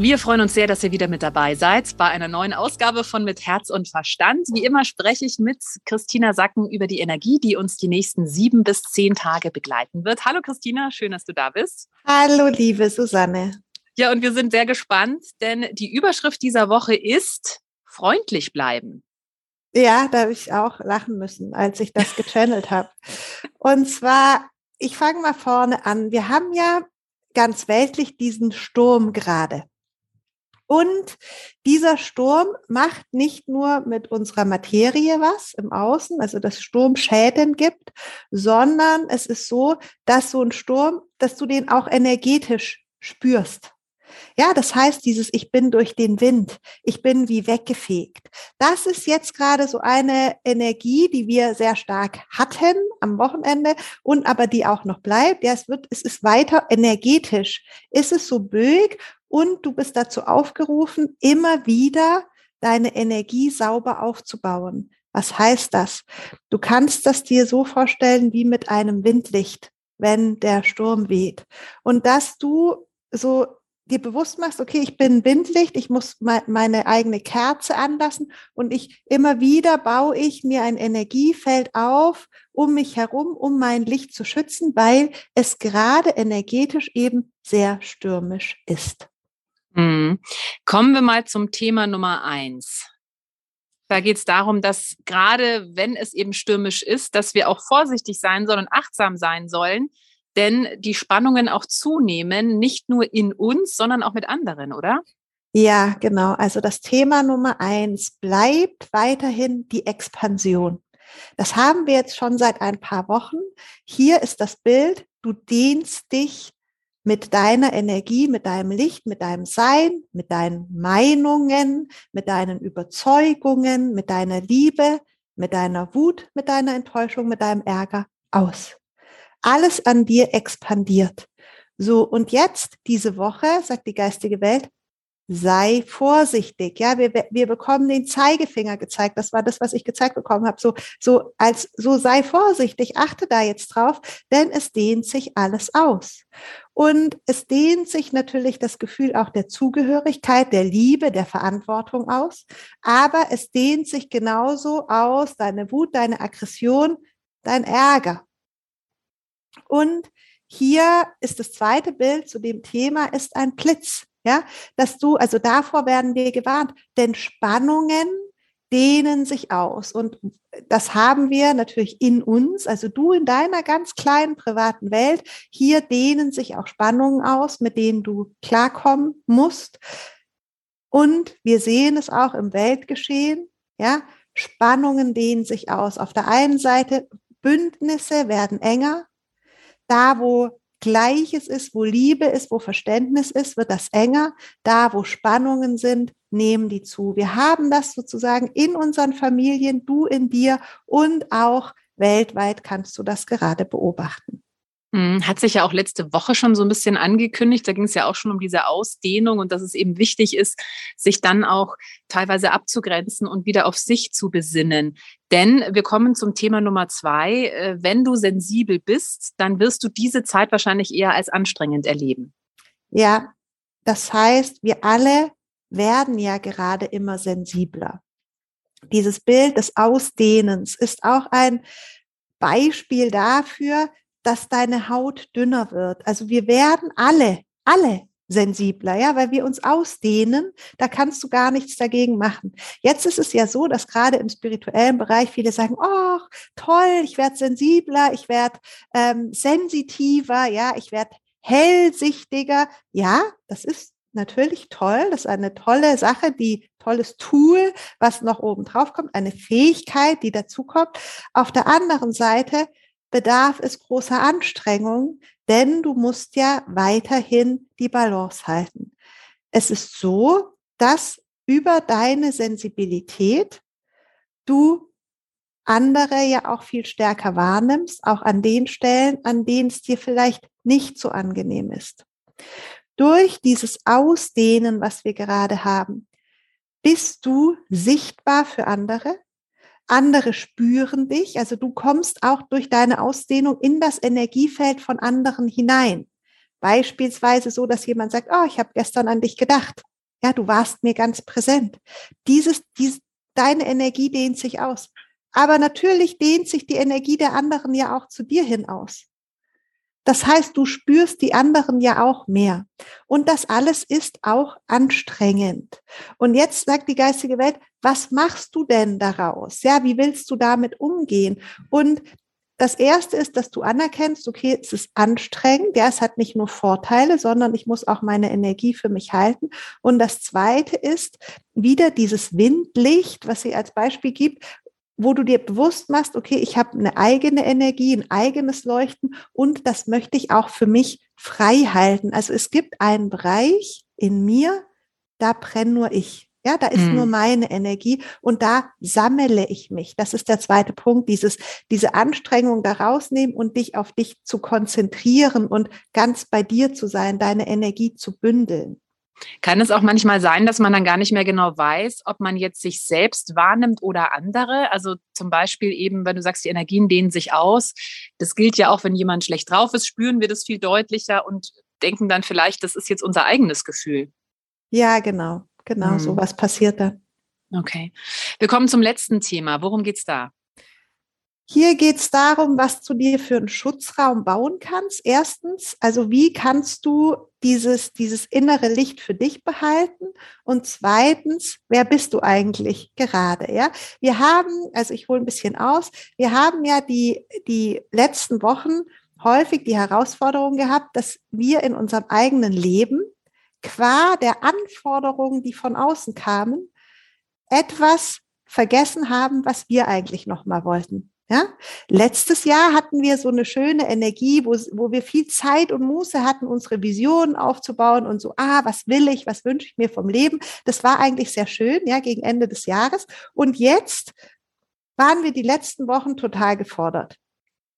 Wir freuen uns sehr, dass ihr wieder mit dabei seid bei einer neuen Ausgabe von Mit Herz und Verstand. Wie immer spreche ich mit Christina Sacken über die Energie, die uns die nächsten sieben bis zehn Tage begleiten wird. Hallo Christina, schön, dass du da bist. Hallo liebe Susanne. Ja, und wir sind sehr gespannt, denn die Überschrift dieser Woche ist freundlich bleiben. Ja, da habe ich auch lachen müssen, als ich das gechannelt habe. Und zwar, ich fange mal vorne an. Wir haben ja ganz weltlich diesen Sturm gerade. Und dieser Sturm macht nicht nur mit unserer Materie was im Außen, also dass Sturm Schäden gibt, sondern es ist so, dass so ein Sturm, dass du den auch energetisch spürst. Ja, das heißt, dieses Ich bin durch den Wind, ich bin wie weggefegt. Das ist jetzt gerade so eine Energie, die wir sehr stark hatten am Wochenende und aber die auch noch bleibt. Ja, es wird, es ist weiter energetisch. Ist es so böig und du bist dazu aufgerufen, immer wieder deine Energie sauber aufzubauen. Was heißt das? Du kannst das dir so vorstellen wie mit einem Windlicht, wenn der Sturm weht. Und dass du so dir bewusst machst, okay, ich bin Windlicht, ich muss meine eigene Kerze anlassen und ich immer wieder baue ich mir ein Energiefeld auf um mich herum, um mein Licht zu schützen, weil es gerade energetisch eben sehr stürmisch ist. Mhm. Kommen wir mal zum Thema Nummer eins. Da geht es darum, dass gerade wenn es eben stürmisch ist, dass wir auch vorsichtig sein sollen und achtsam sein sollen, denn die Spannungen auch zunehmen, nicht nur in uns, sondern auch mit anderen, oder? Ja, genau. Also das Thema Nummer eins bleibt weiterhin die Expansion. Das haben wir jetzt schon seit ein paar Wochen. Hier ist das Bild, du dehnst dich mit deiner Energie, mit deinem Licht, mit deinem Sein, mit deinen Meinungen, mit deinen Überzeugungen, mit deiner Liebe, mit deiner Wut, mit deiner Enttäuschung, mit deinem Ärger aus. Alles an dir expandiert. So, und jetzt, diese Woche, sagt die geistige Welt, sei vorsichtig. Ja, wir, wir bekommen den Zeigefinger gezeigt. Das war das, was ich gezeigt bekommen habe. So, so als, so sei vorsichtig. Achte da jetzt drauf, denn es dehnt sich alles aus. Und es dehnt sich natürlich das Gefühl auch der Zugehörigkeit, der Liebe, der Verantwortung aus. Aber es dehnt sich genauso aus deine Wut, deine Aggression, dein Ärger. Und hier ist das zweite Bild zu dem Thema ist ein Blitz. Ja, dass du, also davor werden wir gewarnt, denn Spannungen dehnen sich aus. Und das haben wir natürlich in uns, also du in deiner ganz kleinen privaten Welt. Hier dehnen sich auch Spannungen aus, mit denen du klarkommen musst. Und wir sehen es auch im Weltgeschehen. Ja, Spannungen dehnen sich aus. Auf der einen Seite Bündnisse werden enger. Da, wo Gleiches ist, wo Liebe ist, wo Verständnis ist, wird das enger. Da, wo Spannungen sind, nehmen die zu. Wir haben das sozusagen in unseren Familien, du in dir und auch weltweit kannst du das gerade beobachten. Hm, hat sich ja auch letzte Woche schon so ein bisschen angekündigt. Da ging es ja auch schon um diese Ausdehnung und dass es eben wichtig ist, sich dann auch teilweise abzugrenzen und wieder auf sich zu besinnen. Denn wir kommen zum Thema Nummer zwei. Äh, wenn du sensibel bist, dann wirst du diese Zeit wahrscheinlich eher als anstrengend erleben. Ja, das heißt, wir alle werden ja gerade immer sensibler. Dieses Bild des Ausdehnens ist auch ein Beispiel dafür, dass deine Haut dünner wird. Also wir werden alle, alle sensibler, ja, weil wir uns ausdehnen, da kannst du gar nichts dagegen machen. Jetzt ist es ja so, dass gerade im spirituellen Bereich viele sagen, oh, toll, ich werde sensibler, ich werde ähm, sensitiver, ja, ich werde hellsichtiger. Ja, das ist natürlich toll, das ist eine tolle Sache, die tolles Tool, was noch oben drauf kommt, eine Fähigkeit, die dazu kommt. Auf der anderen Seite bedarf es großer Anstrengung, denn du musst ja weiterhin die Balance halten. Es ist so, dass über deine Sensibilität du andere ja auch viel stärker wahrnimmst, auch an den Stellen, an denen es dir vielleicht nicht so angenehm ist. durch dieses Ausdehnen, was wir gerade haben, bist du sichtbar für andere. Andere spüren dich, also du kommst auch durch deine Ausdehnung in das Energiefeld von anderen hinein. Beispielsweise so, dass jemand sagt, oh, ich habe gestern an dich gedacht. Ja, du warst mir ganz präsent. Dieses, dies, deine Energie dehnt sich aus. Aber natürlich dehnt sich die Energie der anderen ja auch zu dir hin aus. Das heißt, du spürst die anderen ja auch mehr. Und das alles ist auch anstrengend. Und jetzt sagt die geistige Welt, was machst du denn daraus? Ja, wie willst du damit umgehen? Und das erste ist, dass du anerkennst, okay, es ist anstrengend, ja, es hat nicht nur Vorteile, sondern ich muss auch meine Energie für mich halten. Und das zweite ist wieder dieses Windlicht, was sie als Beispiel gibt, wo du dir bewusst machst, okay, ich habe eine eigene Energie, ein eigenes Leuchten und das möchte ich auch für mich frei halten. Also es gibt einen Bereich in mir, da brenne nur ich. Ja, da ist hm. nur meine Energie und da sammle ich mich. Das ist der zweite Punkt, dieses, diese Anstrengung da rausnehmen und dich auf dich zu konzentrieren und ganz bei dir zu sein, deine Energie zu bündeln. Kann es auch manchmal sein, dass man dann gar nicht mehr genau weiß, ob man jetzt sich selbst wahrnimmt oder andere? Also zum Beispiel eben, wenn du sagst, die Energien dehnen sich aus. Das gilt ja auch, wenn jemand schlecht drauf ist, spüren wir das viel deutlicher und denken dann vielleicht, das ist jetzt unser eigenes Gefühl. Ja, genau. Genau, mhm. so was passiert da. Okay. Wir kommen zum letzten Thema. Worum geht es da? Hier geht es darum, was du dir für einen Schutzraum bauen kannst. Erstens, also wie kannst du dieses, dieses innere Licht für dich behalten? Und zweitens, wer bist du eigentlich gerade? Ja, wir haben, also ich hole ein bisschen aus, wir haben ja die, die letzten Wochen häufig die Herausforderung gehabt, dass wir in unserem eigenen Leben qua der Anforderungen, die von außen kamen, etwas vergessen haben, was wir eigentlich noch mal wollten. Ja? Letztes Jahr hatten wir so eine schöne Energie, wo, wo wir viel Zeit und Muße hatten, unsere Visionen aufzubauen und so, ah, was will ich, was wünsche ich mir vom Leben. Das war eigentlich sehr schön, ja, gegen Ende des Jahres. Und jetzt waren wir die letzten Wochen total gefordert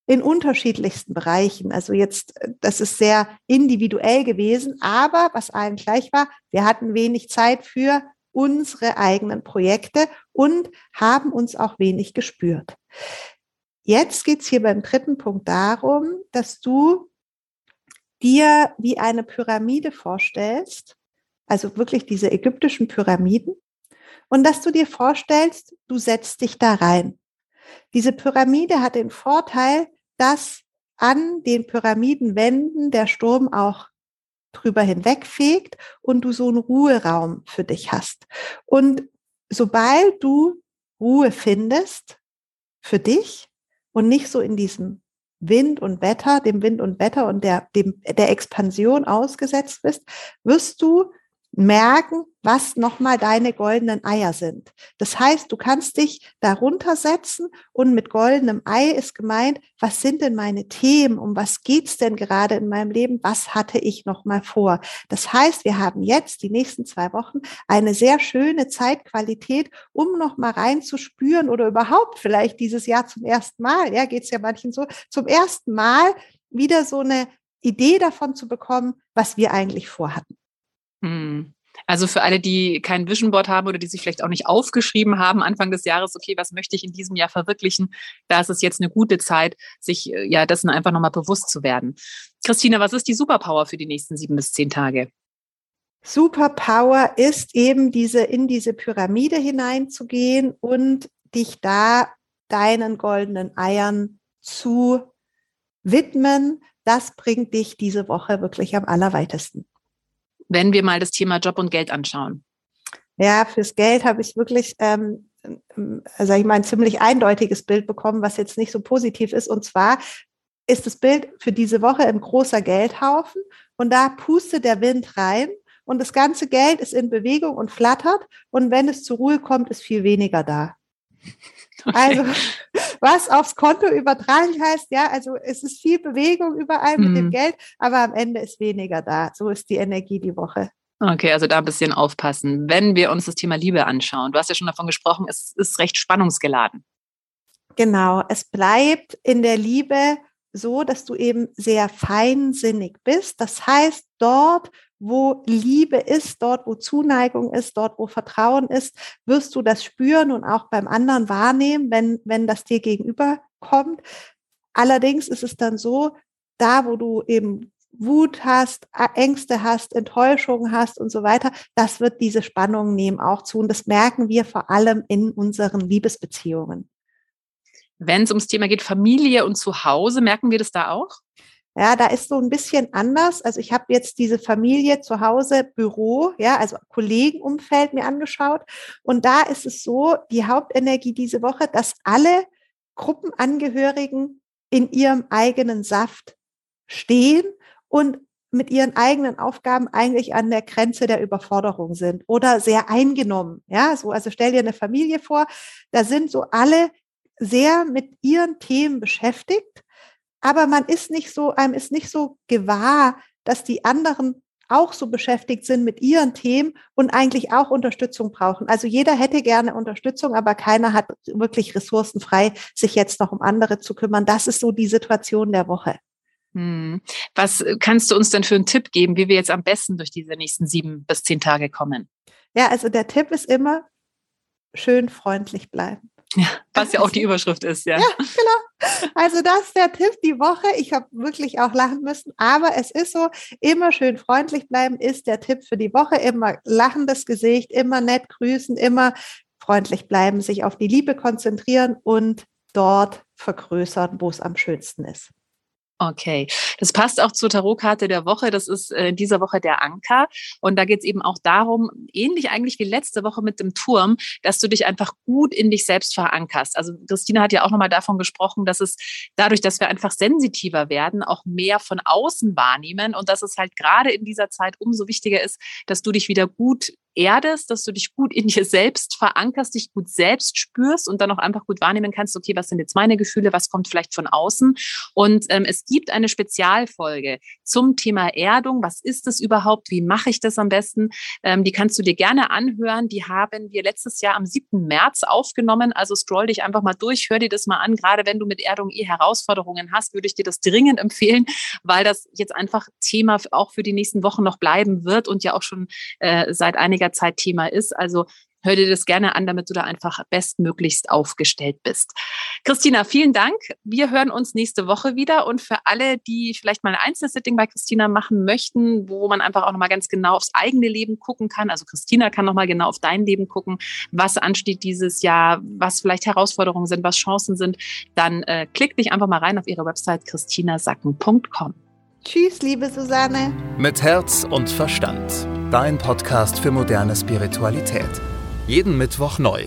in unterschiedlichsten Bereichen. Also jetzt, äh, das ist sehr individuell gewesen, aber was allen gleich war, wir hatten wenig Zeit für unsere eigenen Projekte und haben uns auch wenig gespürt. Jetzt geht's hier beim dritten Punkt darum, dass du dir wie eine Pyramide vorstellst, also wirklich diese ägyptischen Pyramiden, und dass du dir vorstellst, du setzt dich da rein. Diese Pyramide hat den Vorteil, dass an den Pyramidenwänden der Sturm auch drüber hinwegfegt und du so einen Ruheraum für dich hast. Und sobald du Ruhe findest für dich und nicht so in diesem Wind und Wetter, dem Wind und Wetter und der, dem, der Expansion ausgesetzt bist, wirst du merken, was nochmal deine goldenen Eier sind. Das heißt, du kannst dich darunter setzen und mit goldenem Ei ist gemeint, was sind denn meine Themen? Um was geht's denn gerade in meinem Leben? Was hatte ich nochmal vor? Das heißt, wir haben jetzt die nächsten zwei Wochen eine sehr schöne Zeitqualität, um nochmal reinzuspüren oder überhaupt vielleicht dieses Jahr zum ersten Mal, ja, geht's ja manchen so, zum ersten Mal wieder so eine Idee davon zu bekommen, was wir eigentlich vorhatten. Hm. Also für alle, die kein Vision Board haben oder die sich vielleicht auch nicht aufgeschrieben haben Anfang des Jahres, okay, was möchte ich in diesem Jahr verwirklichen, da ist es jetzt eine gute Zeit, sich äh, ja dessen einfach nochmal bewusst zu werden. Christina, was ist die Superpower für die nächsten sieben bis zehn Tage? Superpower ist eben diese in diese Pyramide hineinzugehen und dich da deinen goldenen Eiern zu widmen. Das bringt dich diese Woche wirklich am allerweitesten wenn wir mal das Thema Job und Geld anschauen? Ja, fürs Geld habe ich wirklich, ähm, sage ich mal, ein ziemlich eindeutiges Bild bekommen, was jetzt nicht so positiv ist. Und zwar ist das Bild für diese Woche ein großer Geldhaufen und da pustet der Wind rein und das ganze Geld ist in Bewegung und flattert und wenn es zur Ruhe kommt, ist viel weniger da. Okay. Also was aufs Konto übertragen heißt, ja, also es ist viel Bewegung überall mhm. mit dem mhm. Geld, aber am Ende ist weniger da. So ist die Energie die Woche. Okay, also da ein bisschen aufpassen. Wenn wir uns das Thema Liebe anschauen, du hast ja schon davon gesprochen, es ist recht spannungsgeladen. Genau, es bleibt in der Liebe so, dass du eben sehr feinsinnig bist. Das heißt, dort, wo Liebe ist, dort, wo Zuneigung ist, dort, wo Vertrauen ist, wirst du das spüren und auch beim anderen wahrnehmen, wenn, wenn das dir gegenüber kommt. Allerdings ist es dann so, da, wo du eben Wut hast, Ängste hast, Enttäuschungen hast und so weiter, das wird diese Spannung nehmen auch zu. Und das merken wir vor allem in unseren Liebesbeziehungen. Wenn es ums Thema geht, Familie und Zuhause, merken wir das da auch? Ja, da ist so ein bisschen anders. Also ich habe jetzt diese Familie zu Hause, Büro, ja, also Kollegenumfeld mir angeschaut. Und da ist es so, die Hauptenergie diese Woche, dass alle Gruppenangehörigen in ihrem eigenen Saft stehen und mit ihren eigenen Aufgaben eigentlich an der Grenze der Überforderung sind oder sehr eingenommen. Ja, so, also stell dir eine Familie vor, da sind so alle sehr mit ihren Themen beschäftigt, aber man ist nicht so, einem ist nicht so gewahr, dass die anderen auch so beschäftigt sind mit ihren Themen und eigentlich auch Unterstützung brauchen. Also jeder hätte gerne Unterstützung, aber keiner hat wirklich Ressourcen frei, sich jetzt noch um andere zu kümmern. Das ist so die Situation der Woche. Hm. Was kannst du uns denn für einen Tipp geben, wie wir jetzt am besten durch diese nächsten sieben bis zehn Tage kommen? Ja, also der Tipp ist immer schön freundlich bleiben. Ja, was ja auch die Überschrift ist, ja. Ja, genau. Also das ist der Tipp die Woche. Ich habe wirklich auch lachen müssen, aber es ist so, immer schön freundlich bleiben ist der Tipp für die Woche. Immer lachendes Gesicht, immer nett grüßen, immer freundlich bleiben, sich auf die Liebe konzentrieren und dort vergrößern, wo es am schönsten ist. Okay, das passt auch zur Tarotkarte der Woche. Das ist äh, in dieser Woche der Anker. Und da geht es eben auch darum, ähnlich eigentlich wie letzte Woche mit dem Turm, dass du dich einfach gut in dich selbst verankerst. Also Christina hat ja auch nochmal davon gesprochen, dass es dadurch, dass wir einfach sensitiver werden, auch mehr von außen wahrnehmen und dass es halt gerade in dieser Zeit umso wichtiger ist, dass du dich wieder gut erdest, dass du dich gut in dir selbst verankerst, dich gut selbst spürst und dann auch einfach gut wahrnehmen kannst, okay, was sind jetzt meine Gefühle, was kommt vielleicht von außen. Und ähm, es gibt eine Spezialfolge zum Thema Erdung. Was ist das überhaupt? Wie mache ich das am besten? Ähm, die kannst du dir gerne anhören. Die haben wir letztes Jahr am 7. März aufgenommen. Also scroll dich einfach mal durch, hör dir das mal an. Gerade wenn du mit Erdung eh Herausforderungen hast, würde ich dir das dringend empfehlen, weil das jetzt einfach Thema auch für die nächsten Wochen noch bleiben wird und ja auch schon äh, seit einiger einiger Zeit Thema ist. Also hör dir das gerne an, damit du da einfach bestmöglichst aufgestellt bist. Christina, vielen Dank. Wir hören uns nächste Woche wieder. Und für alle, die vielleicht mal ein Einzelsitting bei Christina machen möchten, wo man einfach auch nochmal ganz genau aufs eigene Leben gucken kann. Also Christina kann nochmal genau auf dein Leben gucken, was ansteht dieses Jahr, was vielleicht Herausforderungen sind, was Chancen sind. Dann äh, klick dich einfach mal rein auf ihre Website christinasacken.com. Tschüss, liebe Susanne. Mit Herz und Verstand. Dein Podcast für moderne Spiritualität. Jeden Mittwoch neu.